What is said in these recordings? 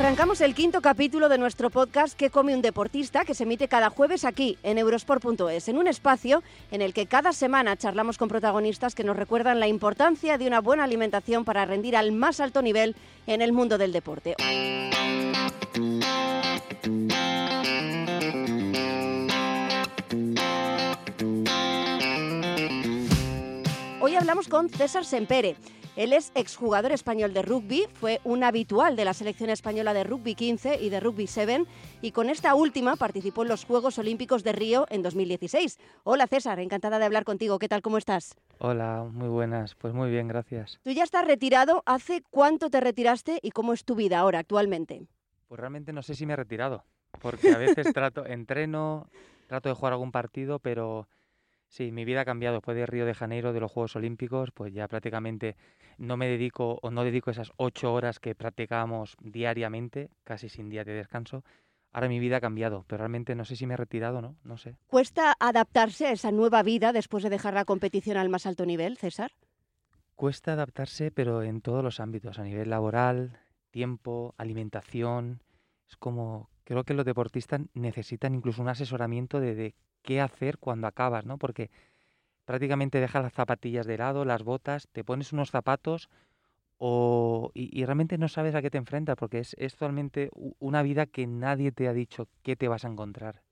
Arrancamos el quinto capítulo de nuestro podcast ¿Qué come un deportista? que se emite cada jueves aquí en Eurosport.es, en un espacio en el que cada semana charlamos con protagonistas que nos recuerdan la importancia de una buena alimentación para rendir al más alto nivel en el mundo del deporte. Hablamos con César Sempere. Él es exjugador español de rugby, fue un habitual de la selección española de rugby 15 y de rugby 7 y con esta última participó en los Juegos Olímpicos de Río en 2016. Hola César, encantada de hablar contigo. ¿Qué tal? ¿Cómo estás? Hola, muy buenas. Pues muy bien, gracias. Tú ya estás retirado. ¿Hace cuánto te retiraste y cómo es tu vida ahora actualmente? Pues realmente no sé si me he retirado, porque a veces trato, entreno, trato de jugar algún partido, pero Sí, mi vida ha cambiado después de Río de Janeiro, de los Juegos Olímpicos, pues ya prácticamente no me dedico o no dedico esas ocho horas que practicábamos diariamente, casi sin día de descanso. Ahora mi vida ha cambiado, pero realmente no sé si me he retirado, ¿no? No sé. ¿Cuesta adaptarse a esa nueva vida después de dejar la competición al más alto nivel, César? Cuesta adaptarse, pero en todos los ámbitos, a nivel laboral, tiempo, alimentación. Es como, creo que los deportistas necesitan incluso un asesoramiento de, de qué hacer cuando acabas, ¿no? Porque prácticamente dejas las zapatillas de lado, las botas, te pones unos zapatos o, y, realmente no sabes a qué te enfrentas porque es, es totalmente una vida que nadie te ha dicho qué te vas a encontrar.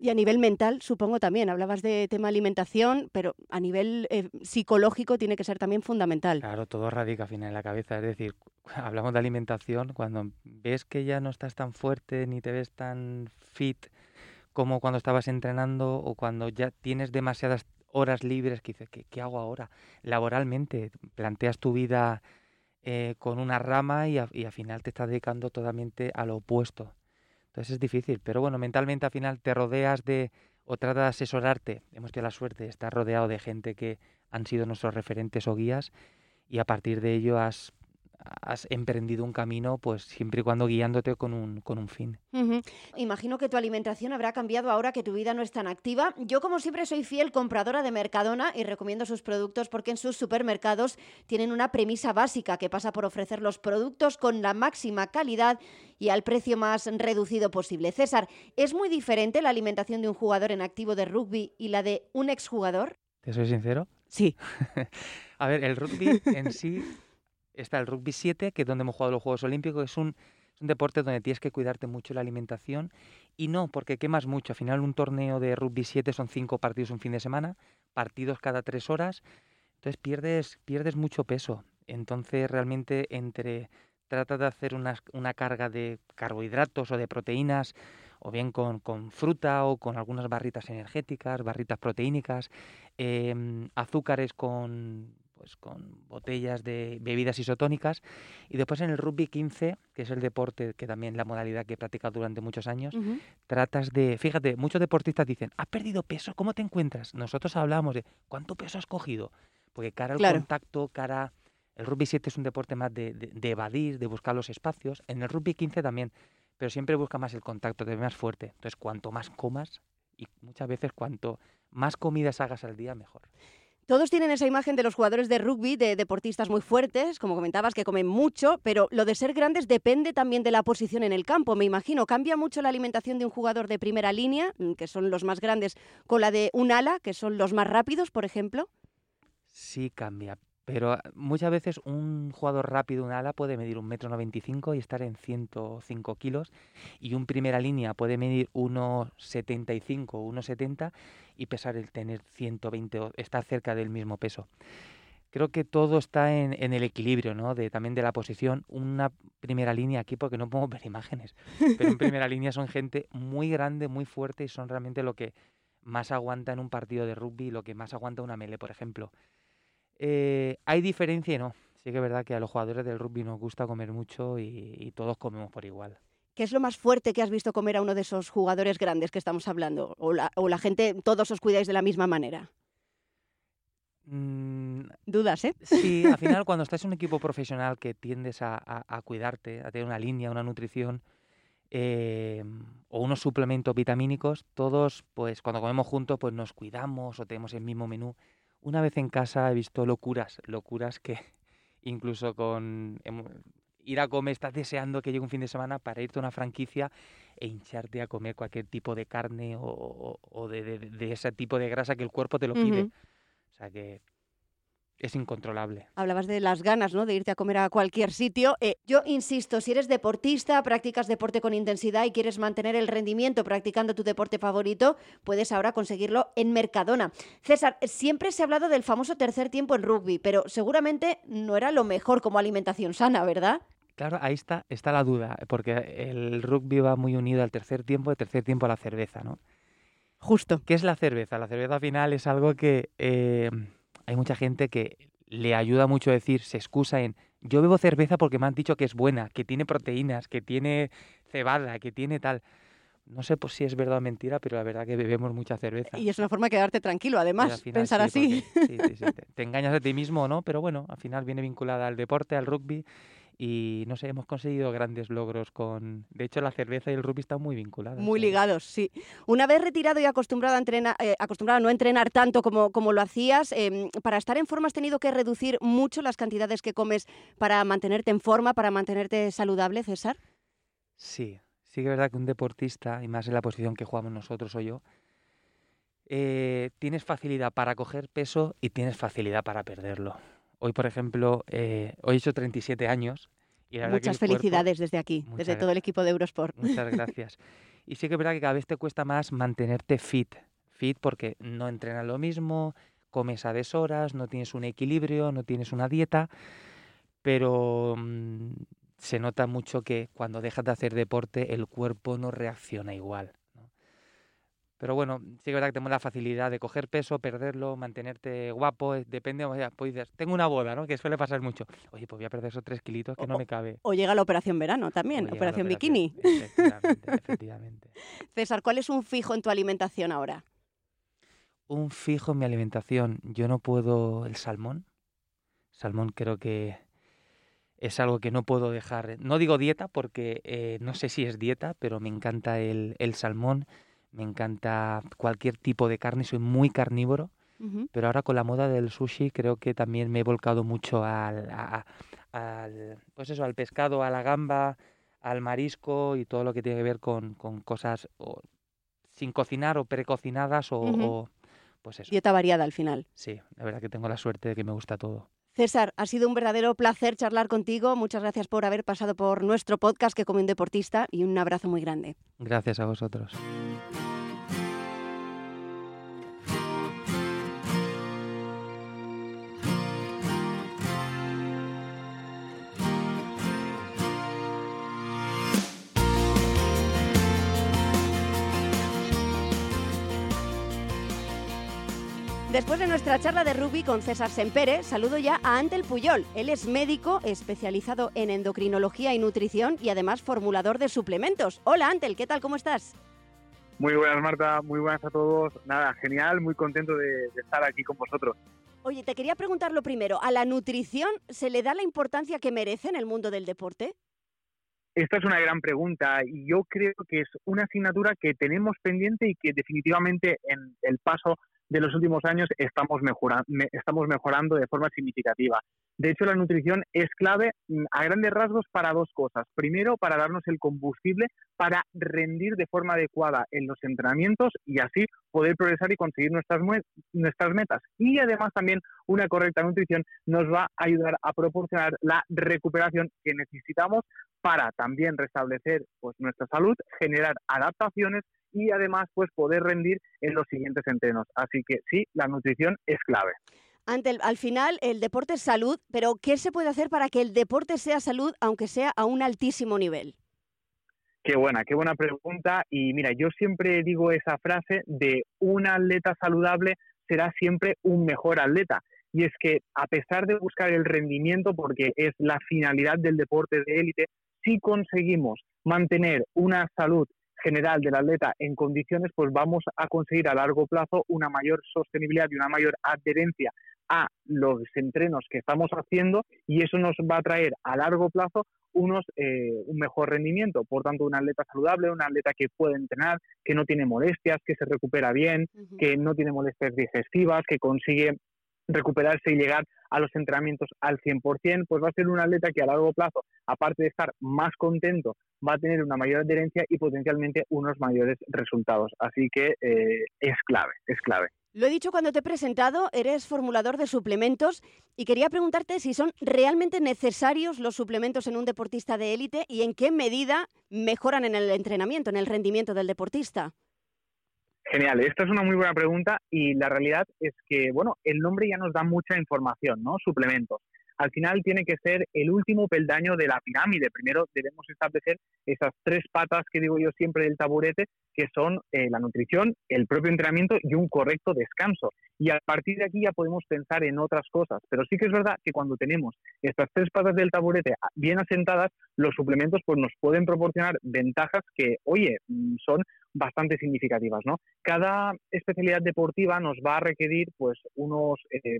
Y a nivel mental, supongo también, hablabas de tema alimentación, pero a nivel eh, psicológico tiene que ser también fundamental. Claro, todo radica al final en la cabeza. Es decir, hablamos de alimentación, cuando ves que ya no estás tan fuerte ni te ves tan fit, como cuando estabas entrenando o cuando ya tienes demasiadas horas libres que dices, ¿qué, hago ahora? Laboralmente, planteas tu vida eh, con una rama y, al final te estás dedicando totalmente a lo opuesto. Entonces es difícil, pero bueno, mentalmente al final te rodeas de o tratas de asesorarte. Hemos tenido la suerte de estar rodeado de gente que han sido nuestros referentes o guías y a partir de ello has has emprendido un camino, pues siempre y cuando guiándote con un, con un fin. Imagino que tu alimentación habrá cambiado ahora que tu vida no es tan activa. Yo, como siempre, soy fiel compradora de Mercadona y recomiendo sus productos porque en sus supermercados tienen una premisa básica que pasa por ofrecer los productos con la máxima calidad y al precio más reducido posible. César, ¿es muy diferente la alimentación de un jugador en activo de rugby y la de un exjugador? ¿Te soy sincero? Sí. A ver, el rugby en sí está el rugby 7, que es donde hemos jugado los Juegos Olímpicos, es un, deporte donde tienes que cuidarte mucho la alimentación y no, porque quemas mucho. Al final un torneo de rugby 7 son cinco partidos un fin de semana, partidos cada tres horas, entonces pierdes, pierdes mucho peso. Entonces realmente entre trata de hacer una, una carga de carbohidratos o de proteínas, o bien con, con, fruta o con algunas barritas energéticas, barritas proteínicas, em, azúcares con pues con botellas de bebidas isotónicas. Y después en el rugby 15, que es el deporte que también la modalidad que he practicado durante muchos años, tratas de, fíjate, muchos deportistas dicen, ¿has perdido peso? ¿Cómo te encuentras? Nosotros hablamos de, ¿cuánto peso has cogido? Porque cara al contacto, cara... El rugby 7 es un deporte más de, de, evadir, de buscar los espacios. En el rugby 15 también, pero siempre busca más el contacto, de más fuerte. Entonces, cuanto más comas, y muchas veces cuanto más comidas hagas al día, mejor. Todos tienen esa imagen de los jugadores de rugby, de deportistas muy fuertes, como comentabas, que comen mucho, pero lo de ser grandes depende también de la posición en el campo, me imagino. ¿Cambia mucho la alimentación de un jugador de primera línea, mm, que son los más grandes, con la de un ala, que son los más rápidos, por ejemplo? Sí, cambia, pero ah, muchas veces un jugador rápido, un ala, puede medir un metro noventa y estar en 105 kilos. Y un primera línea puede medir 1,75 o 1,70 y pesar el tener 120 o estar cerca del mismo peso. Creo que todo está en, el equilibrio, ¿no? De, también de la posición. Una primera línea aquí, porque no podemos ver imágenes, pero en primera línea son gente muy grande, muy fuerte y son realmente lo que más aguanta en un partido de rugby, lo que más aguanta una mele, por ejemplo. Eh, hay diferencia y no. Sí que es verdad que a los jugadores del rugby nos gusta comer mucho y, todos comemos por igual. ¿Qué es lo más fuerte que has visto comer a uno de esos jugadores grandes que estamos hablando? ¿O la, gente, todos os cuidáis de la misma manera? Mm, Dudas, ¿eh? Sí, al final cuando estás en un equipo profesional que tiendes a, cuidarte, a tener una línea, una nutrición eh, o unos suplementos vitamínicos, todos, pues cuando comemos juntos, pues nos cuidamos o tenemos el mismo menú. Una vez en casa he visto locuras, locuras que incluso con ir a comer, estás deseando que llegue un fin de semana para irte a una franquicia e hincharte a comer cualquier tipo de carne o, de, ese tipo de grasa que el cuerpo te lo pide. O sea que es incontrolable. Hablabas de las ganas, ¿no? De irte a comer a cualquier sitio. Eh, yo insisto, si eres deportista, practicas deporte con intensidad y quieres mantener el rendimiento practicando tu deporte favorito, puedes ahora conseguirlo en Mercadona. César, siempre se ha hablado del famoso tercer tiempo en rugby, pero seguramente no era lo mejor como alimentación sana, ¿verdad? Claro, ahí está, está la duda, porque el rugby va muy unido al tercer tiempo, el tercer tiempo a la cerveza, ¿no? Justo. ¿Qué es la cerveza? La cerveza final es algo que eh, hay mucha gente que le ayuda mucho a decir, se excusa en, yo bebo cerveza porque me han dicho que es buena, que tiene proteínas, que tiene cebada, que tiene tal. No sé pues, si es verdad o mentira, pero la verdad que bebemos mucha cerveza. Y es una forma de quedarte tranquilo, además, pensar así. sí, sí, sí, te, engañas a ti mismo, ¿no? Pero bueno, al final viene vinculada al deporte, al rugby y no sé, hemos conseguido grandes logros con... De hecho, la cerveza y el rugby están muy vinculados. Muy ligados, sí. Una vez retirado y acostumbrado a, entrenar, eh, acostumbrado a no entrenar tanto como, como lo hacías, em, para estar en forma has tenido que reducir mucho las cantidades que comes para mantenerte en forma, para mantenerte saludable, César. Sí, sí que es verdad que un deportista, y más en la posición que jugamos nosotros o yo, eh, tienes facilidad para coger peso y tienes facilidad para perderlo. Hoy, por ejemplo, eh, hoy he hecho 37 años. Y Muchas felicidades desde aquí, desde todo el equipo de Eurosport. Muchas gracias. y sí que es verdad que cada vez te cuesta más mantenerte fit. Fit porque no entrenas lo mismo, comes a deshoras, no tienes un equilibrio, no tienes una dieta, pero mm, se nota mucho que cuando dejas de hacer deporte el cuerpo no reacciona igual. Pero bueno, sí que es verdad que tenemos la facilidad de coger peso, perderlo, mantenerte guapo, eh, depende, o sea, pues tengo una boda, ¿no? Que suele pasar mucho. Oye, pues voy a perder esos tres kilitos que no me cabe. O llega la operación verano también, operación, bikini. Efectivamente, efectivamente. César, ¿cuál es un fijo en tu alimentación ahora? Un fijo en mi alimentación. Yo no puedo el salmón. Salmón creo que es algo que no puedo dejar. No digo dieta porque eh, no sé si es dieta, pero me encanta el, el salmón me encanta cualquier tipo de carne, soy muy carnívoro, pero ahora con la moda del sushi creo que también me he volcado mucho al, al, pues eso, al pescado, a la gamba, al marisco y todo lo que tiene que ver con, con cosas sin cocinar o precocinadas o, o, pues eso. Dieta variada al final. Sí, la verdad que tengo la suerte de que me gusta todo. César, ha sido un verdadero placer charlar contigo. Muchas gracias por haber pasado por nuestro podcast que como un deportista y un abrazo muy grande. Gracias a vosotros. Después de nuestra charla de rugby con César Sempere, saludo ya a Antel Puyol. Él es médico especializado en endocrinología y nutrición y además formulador de suplementos. Hola Antel, ¿qué tal? ¿Cómo estás? Muy buenas Marta, muy buenas a todos. Nada, genial, muy contento de, estar aquí con vosotros. Oye, te quería preguntar lo primero, ¿a la nutrición se le da la importancia que merece en el mundo del deporte? Esta es una gran pregunta y yo creo que es una asignatura que tenemos pendiente y que definitivamente en el paso de los últimos años estamos, mejorando, estamos mejorando de forma significativa. De hecho, la nutrición es clave mm, a grandes rasgos para dos cosas. Primero, para darnos el combustible para rendir de forma adecuada en los entrenamientos y así poder progresar y conseguir nuestras, nuestras metas. Y además también una correcta nutrición nos va a ayudar a proporcionar la recuperación que necesitamos para también restablecer pues, nuestra salud, generar adaptaciones y además pues poder rendir en los siguientes entrenos. Así que sí, la nutrición es clave. Ante al final el deporte es salud, pero ¿qué se puede hacer para que el deporte sea salud aunque sea a un altísimo nivel? Qué buena, qué buena pregunta. Y mira, yo siempre digo esa frase de un atleta saludable será siempre un mejor atleta. Y es que a pesar de buscar el rendimiento, porque es la finalidad del deporte de élite, si conseguimos mantener una salud general del atleta en condiciones, pues vamos a conseguir a largo plazo una mayor sostenibilidad y una mayor adherencia a los entrenos que estamos haciendo y eso nos va a traer a largo plazo unos eh, un mejor rendimiento. Por tanto, un atleta saludable, un atleta que puede entrenar, que no tiene molestias, que se recupera bien, que no tiene molestias digestivas, que consigue recuperarse y llegar a los entrenamientos al 100%, pues va a ser un atleta que a largo plazo, aparte de estar más contento, va a tener una mayor adherencia y potencialmente unos mayores resultados. Así que eh, es clave, es clave. Lo he dicho cuando te he presentado, eres formulador de suplementos y quería preguntarte si son realmente necesarios los suplementos en un deportista de élite y en qué medida mejoran en el entrenamiento, en el rendimiento del deportista. Genial, esta es una muy buena pregunta y la realidad es que, bueno, el nombre ya nos da mucha información, ¿no? Suplementos. Al final tiene que ser el último peldaño de la pirámide. Primero debemos establecer esas tres patas que digo yo siempre del taburete, que son eh, la nutrición, el propio entrenamiento y un correcto descanso. Y a partir de aquí ya podemos pensar en otras cosas. Pero sí que es verdad que cuando tenemos estas tres patas del taburete bien asentadas, los suplementos pues, nos pueden proporcionar ventajas que, oye, mm, son bastante significativas, ¿no? Cada especialidad deportiva nos va a requerir, pues, unos eh,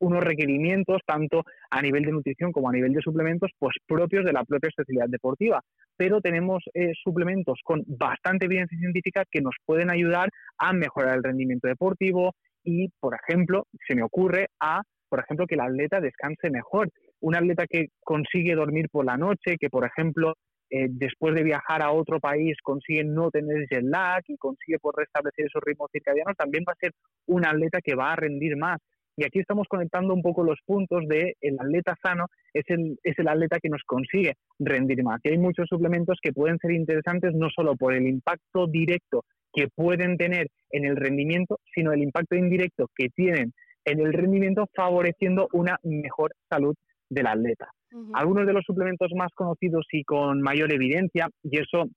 unos requerimientos tanto a nivel de nutrición como a nivel de suplementos pues propios de la propia especialidad deportiva pero tenemos eh, suplementos con bastante evidencia científica que nos pueden ayudar a mejorar el rendimiento deportivo y por ejemplo se me ocurre a por ejemplo que el atleta descanse mejor un atleta que consigue dormir por la noche que por ejemplo eh, después de viajar a otro país consigue no tener jet lag y consigue por restablecer esos ritmos circadianos, también va a ser un atleta que va a rendir más. Y aquí estamos conectando un poco los puntos de el atleta sano es el, es el atleta que nos consigue rendir más. Y hay muchos suplementos que pueden ser interesantes no solo por el impacto directo que pueden tener en el rendimiento, sino el impacto indirecto que tienen en el rendimiento favoreciendo una mejor salud del atleta. Algunos de los suplementos más conocidos y con mayor evidencia, y eso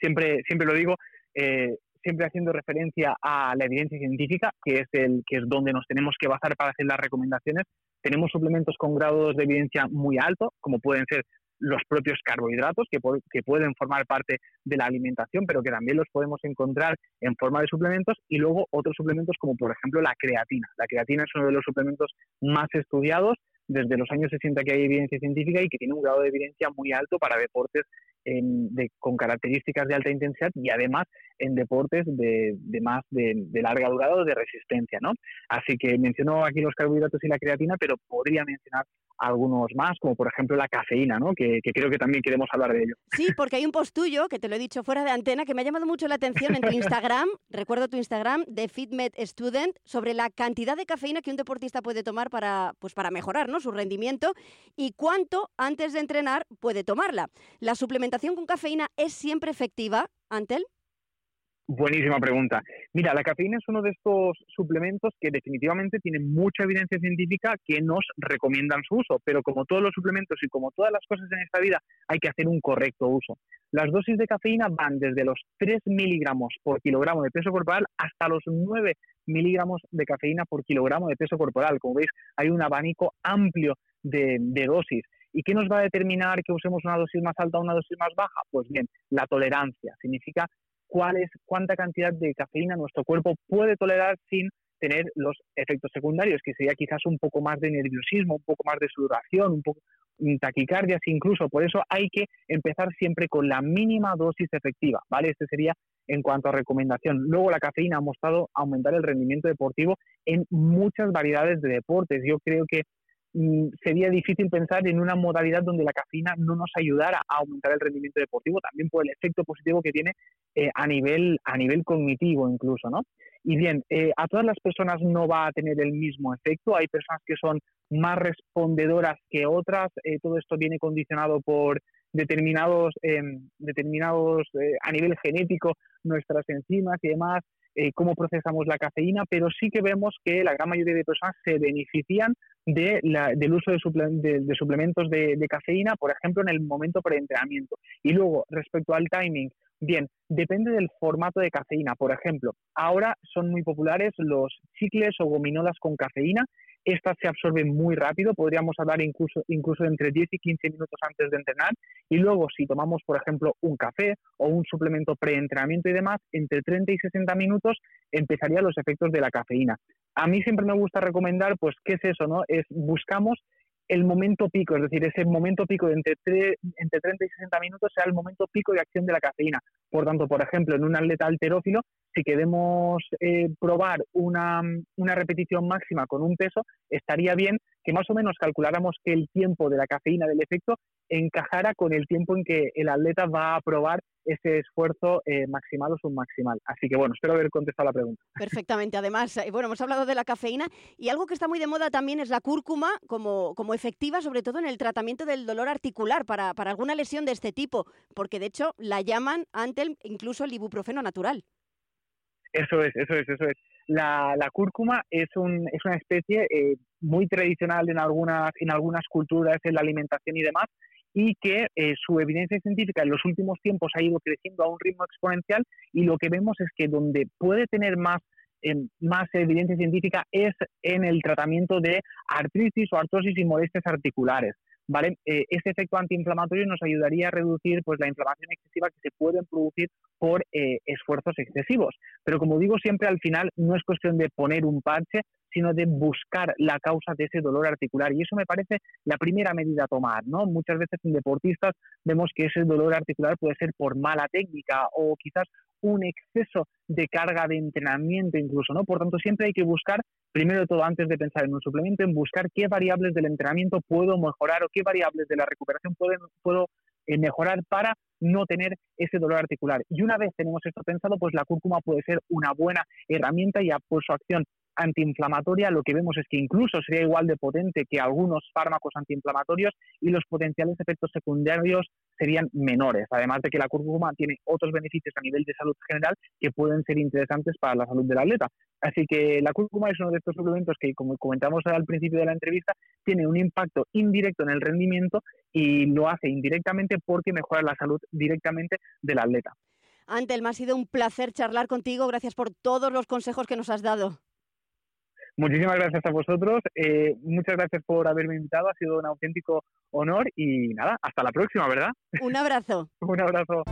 siempre, siempre lo digo, eh, siempre haciendo referencia a la evidencia científica, que es, el, que es donde nos tenemos que basar para hacer las recomendaciones. Tenemos suplementos con grados de evidencia muy alto, como pueden ser los propios carbohidratos, que, que pueden formar parte de la alimentación, pero que también los podemos encontrar en forma de suplementos, y luego otros suplementos como por ejemplo la creatina. La creatina es uno de los suplementos más estudiados desde los años 60 que hay evidencia científica y que tiene un grado de evidencia muy alto para deportes con características de alta intensidad y además en deportes de, más de, larga durada o de resistencia, ¿no? Así que menciono aquí los carbohidratos y la creatina, pero podría mencionar algunos más, como por ejemplo la cafeína, ¿no? Que, creo que también queremos hablar de ello. Sí, porque hay un post tuyo, que te lo he dicho fuera de antena, que me ha llamado mucho la atención en tu Instagram, recuerdo tu Instagram, de FitMed Student, sobre la cantidad de cafeína que un deportista puede tomar para, pues para mejorar ¿no? su rendimiento y cuánto antes de entrenar puede tomarla. ¿La suplementación con cafeína es siempre efectiva, Antel? Buenísima pregunta. Mira, la cafeína es uno de estos suplementos que definitivamente tiene mucha evidencia científica que nos recomiendan su uso, pero como todos los suplementos y como todas las cosas en esta vida, hay que hacer un correcto uso. Las dosis de cafeína van desde los 3 miligramos por kilogramo de peso corporal hasta los 9 miligramos de cafeína por kilogramo de peso corporal. Como veis, hay un abanico amplio de dosis. ¿Y qué nos va a determinar que usemos una dosis más alta o una dosis más baja? Pues bien, la tolerancia. Significa cuál es, cuánta cantidad de cafeína nuestro cuerpo puede tolerar sin tener los efectos secundarios, que sería quizás un poco más de nerviosismo, un poco más de sudoración, un poco taquicardias incluso. Por eso hay que empezar siempre con la mínima dosis efectiva, ¿vale? Este sería en cuanto a recomendación. Luego la cafeína ha mostrado aumentar el rendimiento deportivo en muchas variedades de deportes. Yo creo que Mm, sería difícil pensar en una modalidad donde la cafeína no nos ayudara a aumentar el rendimiento deportivo, también por el efecto positivo que tiene eh, a, nivel, a nivel cognitivo incluso, ¿no? Y bien, eh, a todas las personas no va a tener el mismo efecto, hay personas que son más respondedoras que otras, eh, todo esto viene condicionado por determinados, em, determinados a nivel genético, nuestras enzimas y demás, eh, cómo procesamos la cafeína, pero sí que vemos que la gran mayoría de personas se benefician de del uso de, suplementos de, cafeína, por ejemplo, en el momento preentrenamiento. Y luego, respecto al timing, bien, depende del formato de cafeína. Por ejemplo, ahora son muy populares los chicles o gominolas con cafeína estas se absorben muy rápido, podríamos hablar incluso, incluso entre 10 y 15 minutos antes de entrenar. Y luego, si tomamos, por ejemplo, un café o un suplemento preentrenamiento y demás, entre 30 y 60 minutos empezarían los efectos de la cafeína. A mí siempre me gusta recomendar, pues, ¿qué es eso? no? Es buscamos el momento pico, es decir, ese momento pico entre, entre 30 y 60 minutos sea el momento pico de acción de la cafeína. Por tanto, por ejemplo, en un atleta alterófilo, si queremos eh, probar una, una, repetición máxima con un peso, estaría bien que más o menos calculáramos que el tiempo de la cafeína del efecto encajara con el tiempo en que el atleta va a probar ese esfuerzo eh, maximal o submaximal. Así que bueno, espero haber contestado la pregunta. Perfectamente. Además, eh, bueno, hemos hablado de la cafeína y algo que está muy de moda también es la cúrcuma como, como efectiva, sobre todo en el tratamiento del dolor articular para, para alguna lesión de este tipo, porque de hecho la llaman ante incluso el ibuprofeno natural. Eso es, eso es, eso es. La, cúrcuma es, un, es una especie eh, muy tradicional en algunas, en algunas culturas, en la alimentación y demás, y que eh, su evidencia científica en los últimos tiempos ha ido creciendo a un ritmo exponencial y lo que vemos es que donde puede tener más, em, más evidencia científica es en el tratamiento de artritis o artrosis y molestias articulares. ¿Vale? Este efecto antiinflamatorio nos ayudaría a reducir pues, la inflamación excesiva que se puede producir por eh, esfuerzos excesivos. Pero como digo siempre, al final no es cuestión de poner un parche, sino de buscar la causa de ese dolor articular. Y eso me parece la primera medida a tomar, ¿no? Muchas veces en deportistas vemos que ese dolor articular puede ser por mala técnica o quizás un exceso de carga de entrenamiento incluso, ¿no? Por tanto, siempre hay que buscar, primero de todo, antes de pensar en un suplemento, en buscar qué variables del entrenamiento puedo mejorar o qué variables de la recuperación puedo, puedo eh, mejorar para no tener ese dolor articular. Y una vez tenemos esto pensado, pues la cúrcuma puede ser una buena herramienta y por su acción antiinflamatoria lo que vemos es que incluso sería igual de potente que algunos fármacos antiinflamatorios y los potenciales efectos secundarios serían menores, además de que la cúrcuma tiene otros beneficios a nivel de salud general que pueden ser interesantes para la salud del atleta. Así que la cúrcuma es uno de estos suplementos que, como comentamos al principio de la entrevista, tiene un impacto indirecto en el rendimiento y lo hace indirectamente porque mejora la salud directamente del atleta. Antel, me ha sido un placer charlar contigo. Gracias por todos los consejos que nos has dado. Muchísimas gracias a vosotros. Eh, muchas gracias por haberme invitado. Ha sido un auténtico honor y nada, hasta la próxima, ¿verdad? Un abrazo. un abrazo.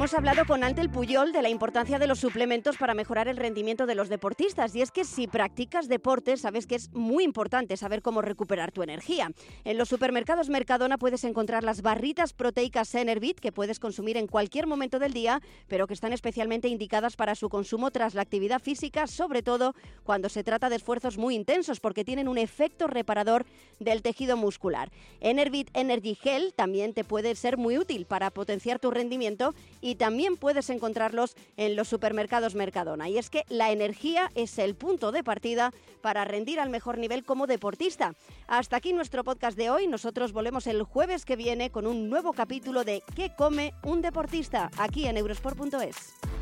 Hemos hablado con Antel Puyol de la importancia de los suplementos para mejorar el rendimiento de los deportistas y es que si practicas deporte sabes que es muy importante saber cómo recuperar tu energía. En los supermercados Mercadona puedes encontrar las barritas proteicas Enervit que puedes consumir en cualquier momento del día, pero que están especialmente indicadas para su consumo tras la actividad física, sobre todo cuando se trata de esfuerzos muy intensos porque tienen un efecto reparador del tejido muscular. Enervit Energy Gel también te puede ser muy útil para potenciar tu rendimiento y también puedes encontrarlos en los supermercados Mercadona. Y es que la energía es el punto de partida para rendir al mejor nivel como deportista. Hasta aquí nuestro podcast de hoy. Nosotros volvemos el jueves que viene con un nuevo capítulo de ¿Qué come un deportista? aquí en eurosport.es.